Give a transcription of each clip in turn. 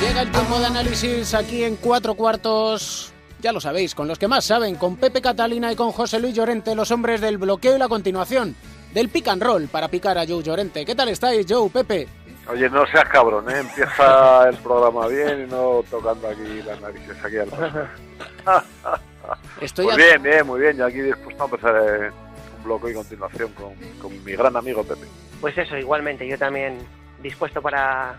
Llega el tiempo de análisis aquí en cuatro cuartos. Ya lo sabéis, con los que más saben, con Pepe Catalina y con José Luis Llorente, los hombres del bloqueo y la continuación, del pick and roll para picar a Joe Llorente. ¿Qué tal estáis, Joe, Pepe? Oye, no seas cabrón, ¿eh? Empieza el programa bien y no tocando aquí las narices aquí al Estoy Muy bien, bien, muy bien. Yo aquí dispuesto a empezar eh, un bloque y continuación con, con mi gran amigo Pepe. Pues eso, igualmente, yo también dispuesto para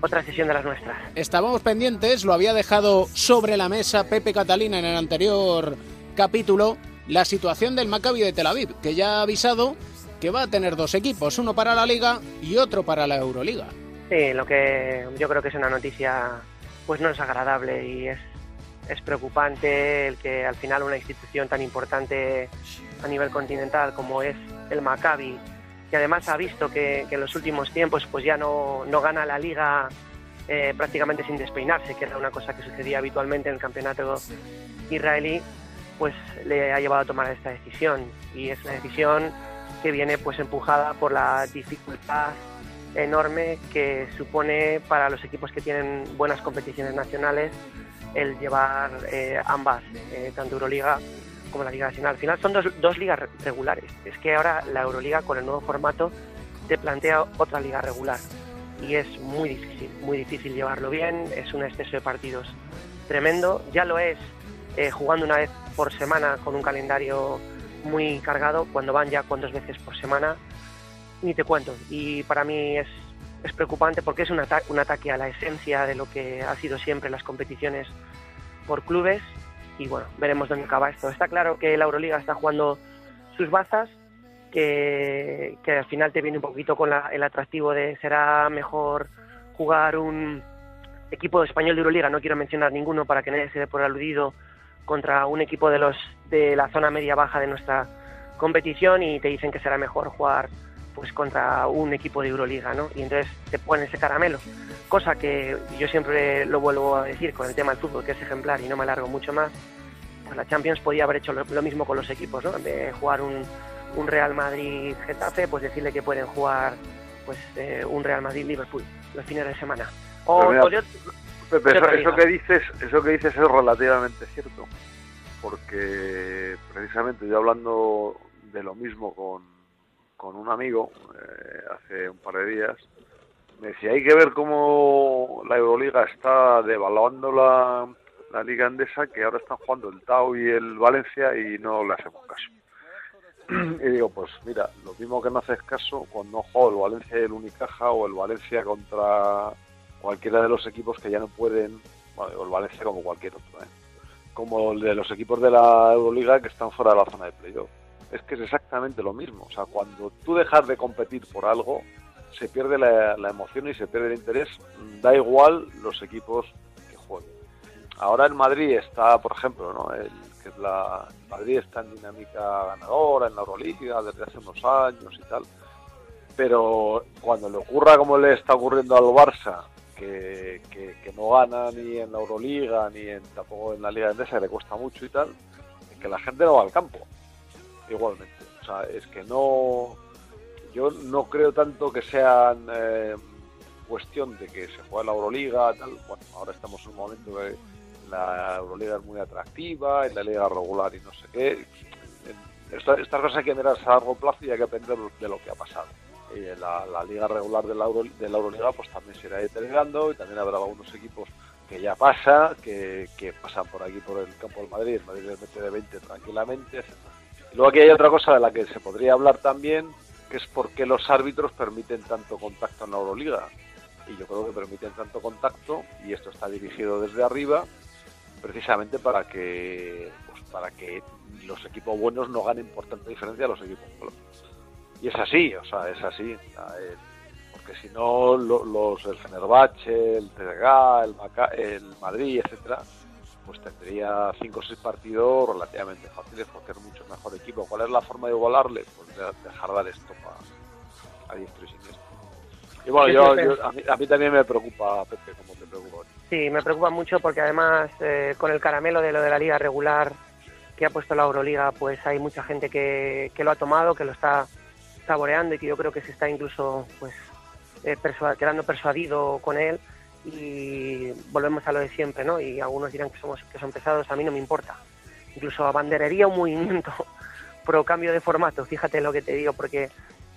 otra sesión de las nuestras. Estábamos pendientes, lo había dejado sobre la mesa Pepe Catalina en el anterior capítulo, la situación del Maccabi de Tel Aviv, que ya ha avisado que va a tener dos equipos, uno para la Liga y otro para la Euroliga. Sí, lo que yo creo que es una noticia pues no es agradable y es, es preocupante el que al final una institución tan importante a nivel continental como es el Maccabi, que además ha visto que, que en los últimos tiempos pues ya no, no gana la liga eh, prácticamente sin despeinarse, que era una cosa que sucedía habitualmente en el campeonato israelí, pues le ha llevado a tomar esta decisión. Y es una decisión que viene pues empujada por la dificultad enorme que supone para los equipos que tienen buenas competiciones nacionales el llevar eh, ambas, eh, tanto Euroliga como la Liga Nacional. Al final son dos, dos ligas re- regulares. Es que ahora la Euroliga con el nuevo formato te plantea otra liga regular y es muy difícil, muy difícil llevarlo bien, es un exceso de partidos tremendo, ya lo es eh, jugando una vez por semana con un calendario muy cargado, cuando van ya dos veces por semana, ni te cuento. Y para mí es, es preocupante porque es un, ata- un ataque a la esencia de lo que ha sido siempre las competiciones por clubes y bueno, veremos dónde acaba esto. Está claro que la Euroliga está jugando sus bazas, que, que al final te viene un poquito con la- el atractivo de será mejor jugar un equipo español de Euroliga, no quiero mencionar ninguno para que nadie se dé por aludido, contra un equipo de los de la zona media baja de nuestra competición y te dicen que será mejor jugar pues contra un equipo de Euroliga, ¿no? Y entonces te ponen ese caramelo, cosa que yo siempre lo vuelvo a decir con el tema del fútbol, que es ejemplar y no me alargo mucho más. Pues la Champions podía haber hecho lo, lo mismo con los equipos, ¿no? En vez de jugar un, un Real Madrid Getafe, pues decirle que pueden jugar pues eh, un Real Madrid Liverpool los fines de semana. O, Pero mira, o de ot- Pepe, ¿Qué eso, que dices, eso que dices es relativamente cierto, porque precisamente yo hablando de lo mismo con, con un amigo eh, hace un par de días, me decía hay que ver cómo la Euroliga está devaluando la, la liga andesa, que ahora están jugando el Tau y el Valencia y no le hacemos caso. Y digo, pues mira, lo mismo que no haces caso cuando juega el Valencia y el Unicaja o el Valencia contra cualquiera de los equipos que ya no pueden, bueno, el Valencia como cualquier otro, ¿eh? como el de los equipos de la Euroliga que están fuera de la zona de playoff. Es que es exactamente lo mismo. O sea, cuando tú dejas de competir por algo, se pierde la, emoción y se pierde el interés. Da igual los equipos que jueguen. Ahora el Madrid está, por ejemplo, ¿no? El, que es la, Madrid está en dinámica ganadora en la Euroliga desde hace unos años y tal. Pero cuando le ocurra como le está ocurriendo al Barça, que, que, no gana ni en la Euroliga ni en, tampoco en la Liga Endesa, que le cuesta mucho y tal, que la gente no va al campo. Igualmente. O sea, es que no. Yo no creo tanto que sean eh, cuestión de que se juegue la Euroliga, tal. Bueno, ahora estamos en un momento que la Euroliga es muy atractiva, en la Liga regular y no sé qué. Esta- Estas cosas hay que mirarse a largo plazo y hay que aprender de lo que ha pasado. En la, la liga regular de la, Euro- de la Euroliga pues también se irá deteriorando y también habrá algunos equipos que ya pasa, que, que pasan por aquí por el campo del Madrid, el Madrid les mete de 20 tranquilamente, etc. Luego aquí hay otra cosa de la que se podría hablar también, que es por qué los árbitros permiten tanto contacto en la Euroliga. Y yo creo que permiten tanto contacto, y esto está dirigido desde arriba, precisamente para que pues, para que los equipos buenos no ganen por tanta diferencia a los equipos malos. Y es así, o sea, es así. porque si no, lo- los, el Fenerbahce, el TDG, el, el Madrid, etcétera, pues tendría cinco o seis partidos relativamente fáciles porque es mucho mejor equipo. ¿Cuál es la forma de igualarle? Pues de- dejar dar esto a, a diestro y siniestro. Y bueno, yo, yo- a, mí, a mí también me preocupa, Pepe, como te preocupa. Sí, me preocupa mucho porque además eh, con el caramelo de lo de la liga regular que ha puesto la Euroliga, pues hay mucha gente que, que lo ha tomado, que lo está saboreando y que yo creo que se está incluso pues eh, quedando persuadido con él y volvemos a lo de siempre, ¿no? Y algunos dirán que somos que son pesados, a mí no me importa. Incluso abanderaría un movimiento pro cambio de formato, fíjate lo que te digo, porque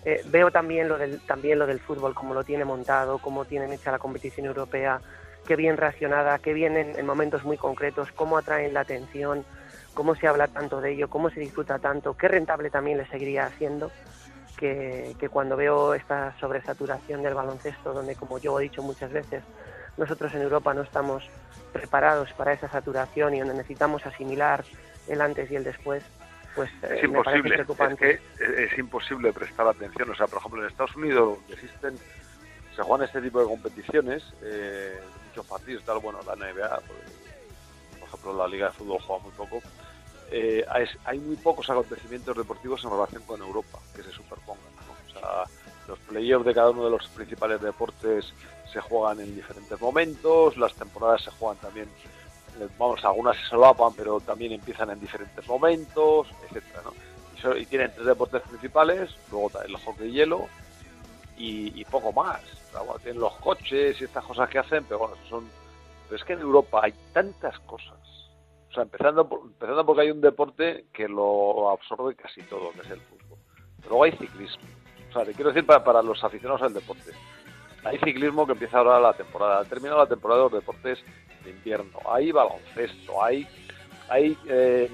eh, veo también lo del también lo del fútbol, cómo lo tiene montado, cómo tienen hecha la competición europea, qué bien reaccionada, qué bien en, momentos muy concretos, cómo atraen la atención, cómo se habla tanto de ello, cómo se disfruta tanto, qué rentable también le seguiría haciendo. Que, que cuando veo esta sobresaturación del baloncesto, donde como yo he dicho muchas veces, nosotros en Europa no estamos preparados para esa saturación y donde necesitamos asimilar el antes y el después, pues es eh, imposible, Es, que es imposible prestar atención. O sea, por ejemplo, en Estados Unidos existen, se juegan este tipo de competiciones, eh, muchos partidos, tal, bueno, la NBA, pues, por ejemplo, la Liga de Fútbol juega muy poco. Eh, hay, muy pocos acontecimientos deportivos en relación con Europa que se superpongan. O sea, los playoffs de cada uno de los principales deportes se juegan en diferentes momentos, las temporadas se juegan también, eh, vamos, algunas se solapan, pero también empiezan en diferentes momentos, etcétera, y, tienen tres deportes principales, luego el hockey y hielo y, poco más. tienen los coches y estas cosas que hacen, pero bueno, son. Pero es que en Europa hay tantas cosas. O sea, empezando, empezando porque hay un deporte que lo absorbe casi todo, que es el fútbol. Pero luego hay ciclismo. Quiero decir para, para los aficionados al deporte. Hay ciclismo que empieza ahora la temporada, termina la temporada de los deportes de invierno, hay baloncesto, hay hay eh,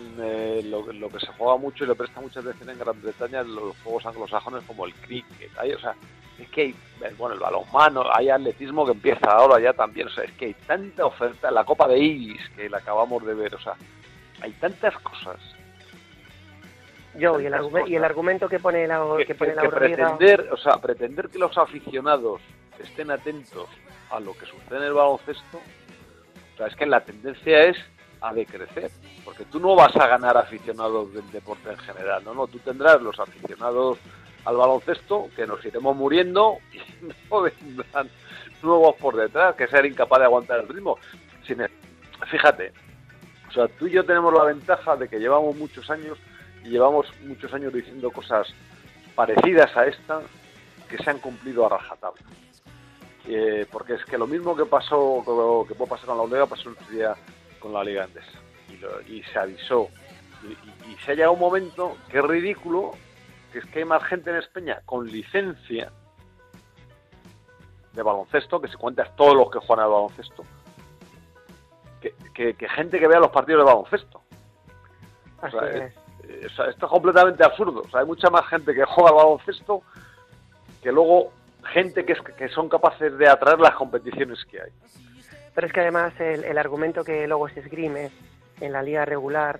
lo, que se juega mucho y le presta mucha atención en Gran Bretaña los juegos anglosajones como el cricket, hay, o sea, es que hay, bueno, el balonmano, hay atletismo que empieza ahora ya también, o sea, es que hay tanta oferta, la Copa de Iris que la acabamos de ver, o sea, hay tantas cosas. Yo, y el, y el argumento que pone la, que, pone la pretender, o sea, pretender que los aficionados estén atentos a lo que sucede en el baloncesto, o sea, es que la tendencia es a decrecer, porque tú no vas a ganar aficionados del deporte en general, no, no, tú tendrás los aficionados al baloncesto que nos iremos muriendo y no vendrán nuevos por detrás, que ser incapaz de aguantar el ritmo. Fíjate, o sea, tú y yo tenemos la ventaja de que llevamos muchos años llevamos muchos años diciendo cosas parecidas a esta que se han cumplido a rajatabla. Eh, porque es que lo mismo que pasó, que puede pasar con la Liga, pasó el día con la Liga Andesa. Y, se avisó. Y, se ha llegado un momento que es ridículo, que es que hay más gente en España con licencia de baloncesto, que se cuentas todos los que juegan al baloncesto, que, gente que vea los partidos de baloncesto. Esto es completamente absurdo. hay mucha más gente que juega al baloncesto que luego gente que, que son capaces de atraer las competiciones que hay. Pero es que además el, argumento que luego se esgrime en la liga regular,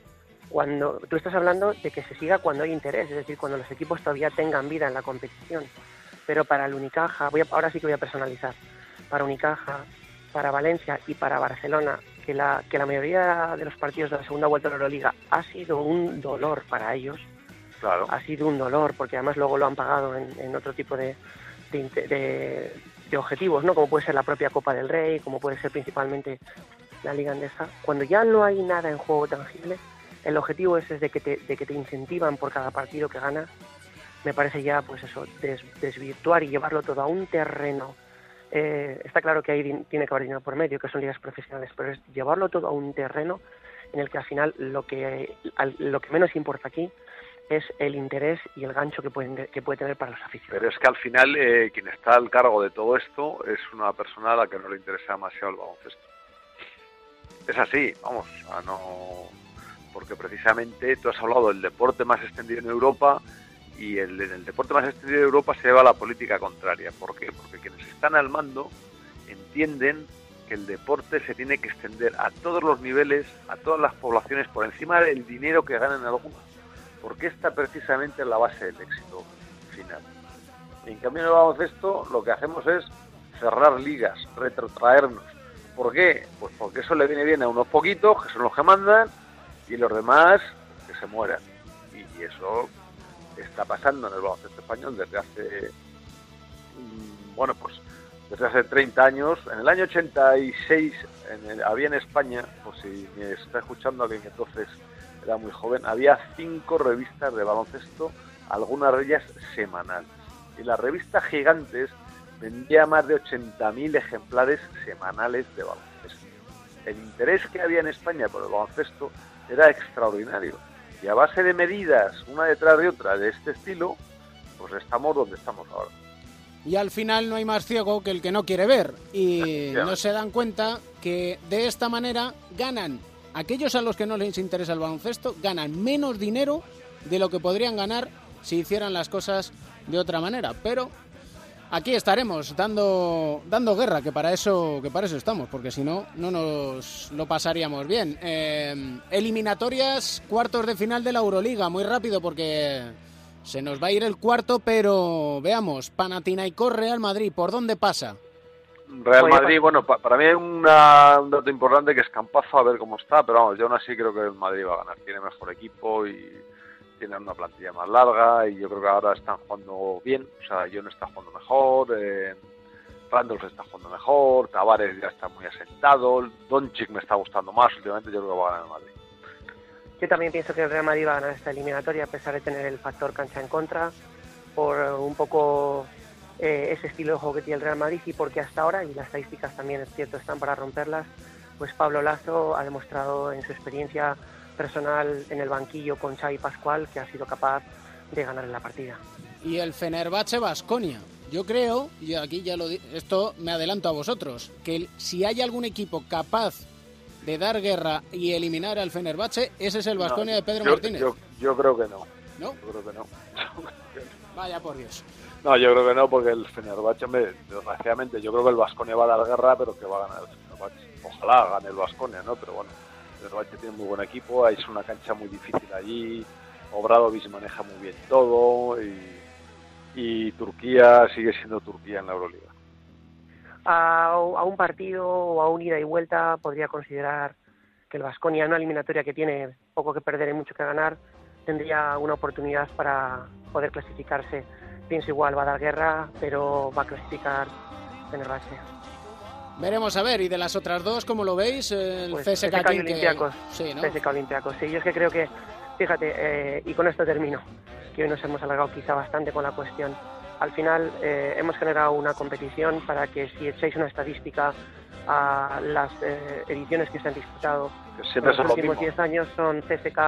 cuando tú estás hablando de que se siga cuando hay interés, es decir, cuando los equipos todavía tengan vida en la competición. Pero para el Unicaja, voy ahora sí que voy a personalizar, para Unicaja, para Valencia y para Barcelona, que la, que la mayoría de los partidos de la segunda vuelta de la Euroliga ha sido un dolor para ellos. Claro. Ha sido un dolor, porque además luego lo han pagado en otro tipo de, de, objetivos, ¿no? Como puede ser la propia Copa del Rey, como puede ser principalmente la Liga Andesa. Cuando ya no hay nada en juego tangible, el objetivo es, de, que te, de que te incentivan por cada partido que ganas. Me parece ya, pues eso, desvirtuar y llevarlo todo a un terreno. Eh, está claro que ahí tiene que haber dinero por medio, que son ligas profesionales, pero es llevarlo todo a un terreno en el que al final lo que, lo que menos importa aquí es el interés y el gancho que, pueden, que puede tener para los aficionados. Pero es que al final eh, quien está al cargo de todo esto es una persona a la que no le interesa demasiado el baloncesto. Es así, vamos, no porque precisamente tú has hablado del deporte más extendido en Europa y el, en el deporte más extendido de Europa se lleva la política contraria. ¿Por qué? Porque quienes están al mando entienden que el deporte se tiene que extender a todos los niveles, a todas las poblaciones, por encima del dinero que ganan algunos porque esta precisamente es la base del éxito final. En cambio en el baloncesto lo que hacemos es cerrar ligas, retrotraernos. ¿Por qué? Pues porque eso le viene bien a unos poquitos, que son los que mandan, y los demás que se mueran. Y eso está pasando en el baloncesto español desde hace, mm, bueno, pues desde hace 30 años. En el año 86 había en España, pues si me está escuchando alguien entonces era muy joven, había cinco revistas de baloncesto, algunas de ellas semanales. Y las revistas gigantes vendía más de 80.000 ejemplares semanales de baloncesto. El interés que había en España por el baloncesto era extraordinario. Y a base de medidas, una detrás de otra, de este estilo, pues estamos donde estamos ahora. Y al final no hay más ciego que el que no quiere ver. Y no se dan cuenta que de esta manera ganan aquellos a los que no les interesa el baloncesto, ganan menos dinero de lo que podrían ganar si hicieran las cosas de otra manera. Pero aquí estaremos dando, dando guerra, que para eso, que para eso estamos, porque si no, no nos lo pasaríamos bien. Eh, eliminatorias, cuartos de final de la Euroliga, muy rápido porque se nos va a ir el cuarto, pero veamos, Panathinaikos Real Madrid, ¿por dónde pasa? Real Madrid, bueno, para mí hay un dato importante que es Campazo, a ver cómo está, pero vamos, yo aún así creo que el Madrid va a ganar. Tiene mejor equipo y tiene una plantilla más larga y yo creo que ahora están jugando bien. O sea, no está jugando mejor, eh, Randolph está jugando mejor, Tavares ya está muy asentado, Doncic me está gustando más últimamente, yo creo que va a ganar el Madrid. Yo también pienso que el Real Madrid va a ganar esta eliminatoria a pesar de tener el factor cancha en contra, por un poco eh, ese estilo de juego que tiene el Real Madrid y porque hasta ahora, y las estadísticas también es cierto están para romperlas, pues Pablo Lazo ha demostrado en su experiencia personal en el banquillo con Xavi Pascual que ha sido capaz de ganar en la partida. Y el Fenerbahce Basconia. Yo creo, y aquí ya lo esto me adelanto a vosotros, que si hay algún equipo capaz de dar guerra y eliminar al Fenerbahce, ese es el Basconia de Pedro Martínez. Yo, creo que no. ¿No? Yo creo que no. Vaya por Dios. No, yo creo que no, porque el Fenerbahce, desgraciadamente, yo creo que el Vasconia va a dar guerra, pero que va a ganar el Fenerbahce. Ojalá gane el Vasconia, ¿no? Pero bueno, el tiene muy buen equipo, es una cancha muy difícil allí, Obradovic maneja muy bien todo y, Turquía sigue siendo Turquía en la Euroliga. A, a, un partido o a un ida y vuelta podría considerar que el Vasconia, una eliminatoria que tiene poco que perder y mucho que ganar, tendría una oportunidad para poder clasificarse pienso igual, va a dar guerra, pero va a clasificar Fenerbahce. Veremos a ver, y de las otras dos, ¿cómo lo veis? El pues CSK, CSK Olympiacos. Sí, ¿no? CSK Olympiacos. Sí, yo es que creo que, fíjate, eh, y con esto termino, que hoy nos hemos alargado quizá bastante con la cuestión. Al final eh, hemos generado una competición para que si echáis una estadística a las eh, ediciones que se han disputado en los últimos 10 años son CSK,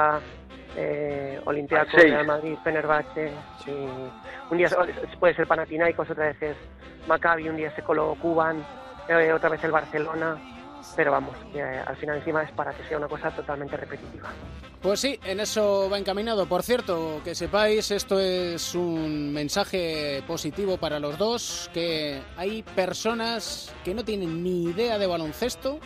eh, Olympiacos, Real Madrid, Fenerbahce, un día puede ser Panathinaikos, otra vez es Maccabi, un día se coló Cuban, eh, otra vez el Barcelona, pero vamos, que eh, al final encima es para que sea una cosa totalmente repetitiva. Pues sí, en eso va encaminado. Por cierto, que sepáis, esto es un mensaje positivo para los dos, que hay personas que no tienen ni idea de baloncesto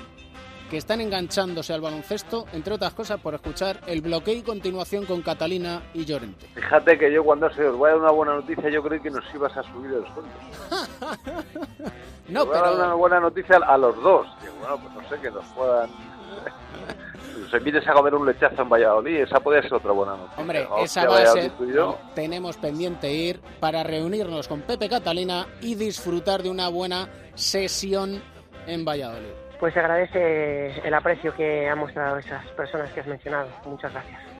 que están enganchándose al baloncesto, entre otras cosas por escuchar el bloqueo y continuación con Catalina y Llorente. Fíjate que yo cuando se os voy a dar una buena noticia, yo creí que nos ibas a subir el sueldo. no, voy pero... a dar una buena noticia a los dos. bueno, pues no sé, que nos puedan... nos invites a comer un lechazo en Valladolid, esa puede ser otra buena noticia. Hombre, esa va a ser... tenemos pendiente ir para reunirnos con Pepe Catalina y disfrutar de una buena sesión en Valladolid pues se agradece el aprecio que han mostrado esas personas que has mencionado. Muchas gracias.